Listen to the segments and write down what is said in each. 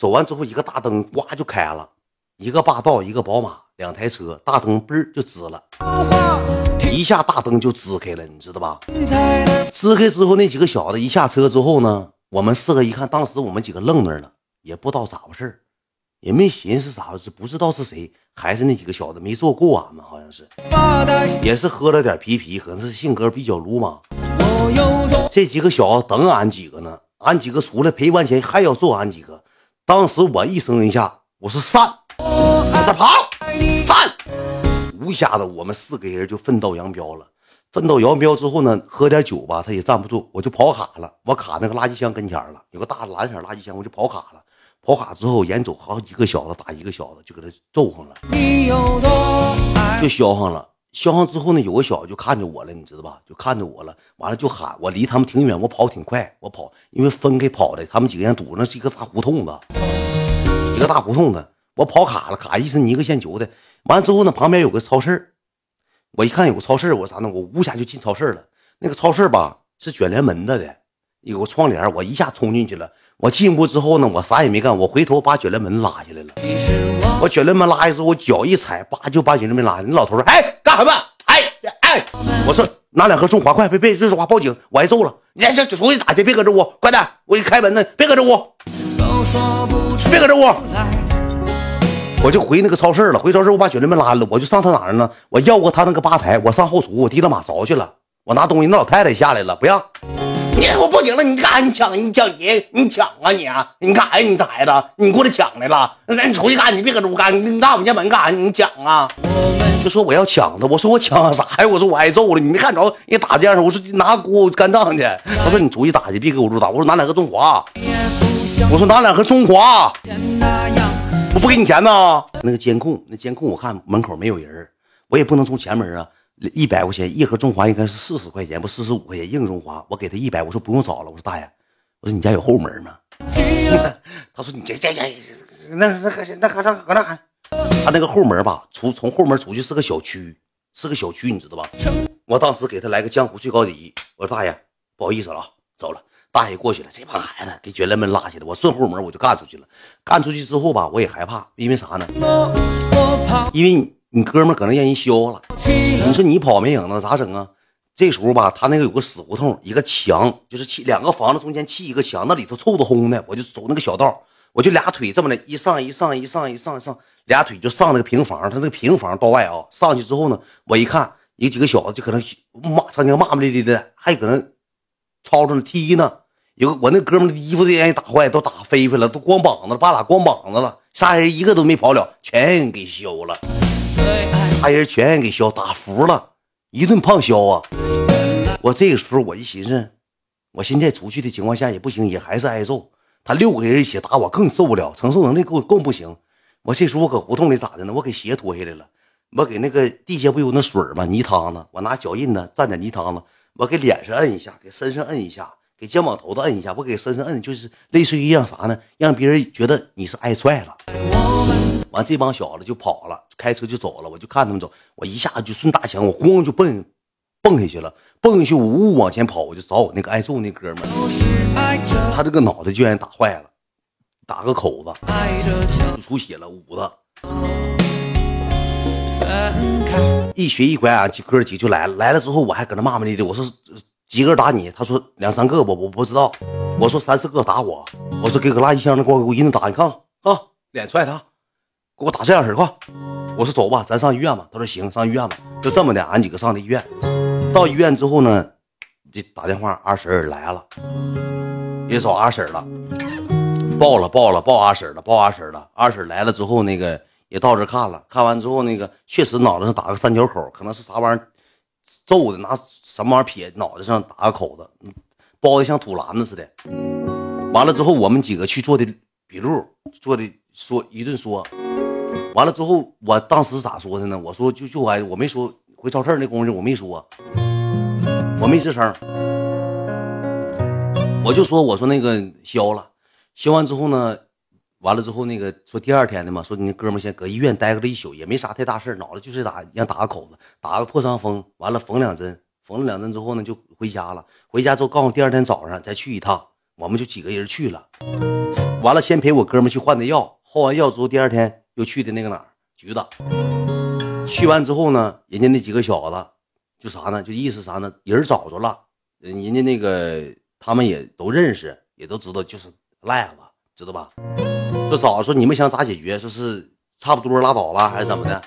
走完之后，一个大灯呱就开了，一个霸道，一个宝马，两台车，大灯嘣就支了，一下大灯就支开了，你知道吧？支开之后，那几个小子一下车之后呢，我们四个一看，当时我们几个愣那儿了，也不知道咋回事也没寻思啥回事，不知道是谁，还是那几个小子没做过俺们，好像是，也是喝了点啤啤，可能是性格比较鲁莽。这几个小子等俺几个呢，俺几个出来赔完钱还要揍俺几个。当时我一声令下，我说散，我在跑，散。一下子我们四个人就分道扬镳了。分道扬镳之后呢，喝点酒吧，他也站不住，我就跑卡了。我卡那个垃圾箱跟前了，有个大蓝色垃圾箱，我就跑卡了。跑卡之后，眼瞅好几个小子打一个小子，就给他揍上了，就削上了。削上之后呢，有个小子就看着我了，你知道吧？就看着我了，完了就喊我，离他们挺远，我跑挺快，我跑，因为分开跑的，他们几个人堵那是一个大胡同子，一个大胡同子，我跑卡了，卡一是泥个线球的。完了之后呢，旁边有个超市，我一看有个超市，我啥呢？我呜下就进超市了。那个超市吧是卷帘门子的，有个窗帘，我一下冲进去了。我进屋之后呢，我啥也没干，我回头把卷帘门拉下来了。我卷帘门拉下之后，我脚一踩，叭就把卷帘门拉下。那老头说：“哎，干什么？哎哎！”我说：“拿两盒中华，快别别这说话，报警，我挨揍了。你还想出去打去，别搁这屋，快点，我给你开门呢，别搁这屋，别搁这屋。”我就回那个超市了，回超市我把兄弟们拉了，我就上他哪儿呢？我要过他那个吧台，我上后厨，我提了马勺去了，我拿东西，那老太太下来了，不让。你我报警了！你干啥？你抢？你抢爷？你抢啊你啊？你干啥呀？你这孩子，你过来抢来了？那你出去干！你别搁这屋干！你拉我们家门干啥？你抢啊？就说我要抢他，我说我抢 啥呀？我说我挨揍了，你没看着人打这样？我说拿锅干仗去。他说你出去打去，别搁屋打。我说拿两盒中华。我说拿两盒中华。我不给你钱呢。那个监控，那监控我看门口没有人，我也不能从前门啊。一百块钱一盒中华应该是四十块钱不四十五块钱硬中华，我给他一百，我说不用找了，我说大爷，我说你家有后门吗？他说你这这这那那那那搁那搁那，他那个后门吧，出从后门出去是个小区，是个小区，你知道吧？我当时给他来个江湖最高礼仪，我说大爷不好意思了啊，走了。大爷过去了，这帮孩子给卷帘门拉起来，我顺后门我就干出去了。干出去之后吧，我也害怕，因为啥呢？因为你你。哥们可能让人削了，你说你跑没影子咋整啊？这时候吧，他那个有个死胡同，一个墙就是砌两个房子中间砌一个墙，那里头臭的烘的，我就走那个小道，我就俩腿这么的一上一上一上一上一上，俩腿就上那个平房，他那个平房道外啊，上去之后呢，我一看有几个小子就搁那骂，曾经骂骂咧咧的，还搁那吵吵呢踢呢。有我那哥们的衣服都让人打坏，都打飞飞了，都光膀子了，把俩光膀子了，仨人一个都没跑了，全给削了。仨人全给削打服了，一顿胖削啊！我这个时候我一寻思，我现在出去的情况下也不行，也还是挨揍。他六个人一起打我更受不了，承受能力够更不行。我这时候我搁胡同里咋的呢？我给鞋脱下来了，我给那个地下不有那水吗？泥汤子，我拿脚印子蘸点泥汤子，我给脸上摁一下，给身上摁一下，给肩膀头子摁一下，我给身上摁，就是类似于让啥呢？让别人觉得你是挨踹了。完，这帮小子就跑了，开车就走了。我就看他们走，我一下就顺大墙，我咣就蹦蹦下去了，蹦下去我呜往前跑，我就找我那个挨揍那哥们，他这个脑袋居然打坏了，打个口子，出血了，捂子。一瘸一拐，俺几哥几就来了。来了之后，我还搁那骂骂咧咧，我说几个打你？他说两三个吧，我不知道。我说三四个打我。我说给个垃圾箱那给我一顿打，你看啊，脸踹他。给我打这样式儿，快！我说走吧，咱上医院吧。他说行，上医院吧。就这么的，俺几个上的医院。到医院之后呢，就打电话，二婶来了，也找二婶了，报了报了报二婶了，报二婶了。二婶来了之后，那个也到这看了，看完之后，那个确实脑袋上打个三角口，可能是啥玩意儿揍的，拿什么玩意儿撇脑袋上打个口子，包的像土篮子似的。完了之后，我们几个去做的笔录，做的说一顿说。完了之后，我当时咋说的呢？我说就就挨，我没说回超市那功夫，我没说，我没吱声，我就说我说那个消了，消完之后呢，完了之后那个说第二天的嘛，说你哥们先搁医院待个一宿，也没啥太大事脑袋就是打让打个口子，打个破伤风，完了缝两针，缝了两针之后呢就回家了，回家之后告诉第二天早上再去一趟，我们就几个人去了。完了，先陪我哥们去换的药，换完药之后，第二天又去的那个哪儿局子。去完之后呢，人家那几个小子就啥呢？就意思啥呢？人找着了，人家那个他们也都认识，也都知道，就是赖子，知道吧？说找说你们想咋解决？说是差不多拉倒吧，还是怎么的？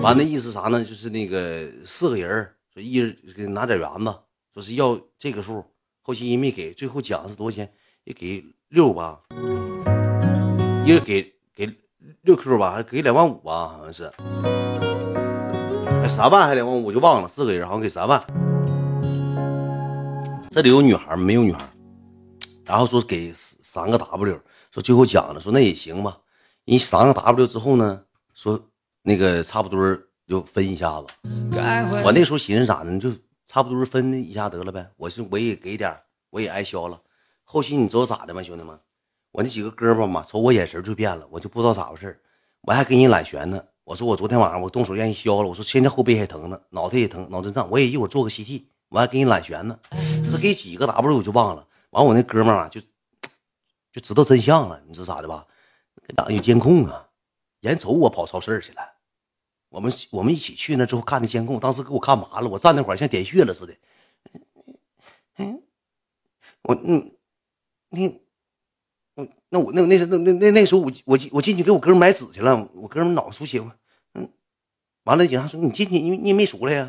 完那意思啥呢？就是那个四个人说一人给拿点圆子，说是要这个数，后期也没给，最后讲是多少钱？也给六吧，一人给给六 Q 吧，还给两万五吧，好像是，哎三万还两万五，我就忘了，四个人好像给三万。这里有女孩没有女孩？然后说给三个 W，说最后讲了，说那也行吧。你三个 W 之后呢，说那个差不多就分一下子。我那时候寻思咋呢，就差不多分一下得了呗。我是我也给点，我也挨削了。后期你知道咋的吗，兄弟们？我那几个哥们嘛，瞅我眼神就变了，我就不知道咋回事我还给你揽悬呢。我说我昨天晚上我动手让人削了，我说现在后背还疼呢，脑袋也疼，脑震荡。我也一会儿做个 CT，我还给你揽悬呢。这给几个 W 我就忘了。完我那哥们啊，就就知道真相了。你知道咋的吧？哪有监控啊？眼瞅我跑超市去了，我们我们一起去那之后看的监控，当时给我看麻了，我站那会儿像点穴了似的。嗯，我嗯。你，嗯，那我那那那那那那时候我我我进去给我哥们买纸去了，我哥们脑子出血，嗯，完了警察说你进去你你也没出来呀，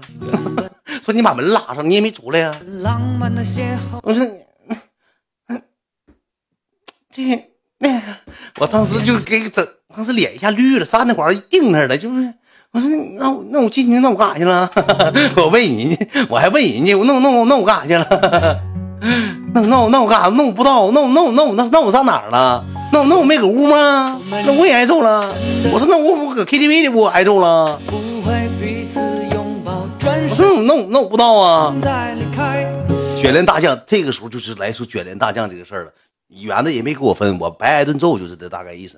说你把门拉上你也没出来呀，我说，这那我当时就给整，当时脸一下绿了，站那块定那了，就是我说那我那我进去那我干啥去了？我问人家，我还问人家，我那我那我那我干啥去了？那那我那我干啥？那我不知道。那我那我那我那那我上哪儿了？那那我没搁屋吗？那我也挨揍了。我说那我我搁 KTV 里我挨揍了。我说那我那我不知道啊。卷帘大将这个时候就是来说卷帘大将这个事儿了。圆子也没给我分，我白挨顿揍就是这大概意思。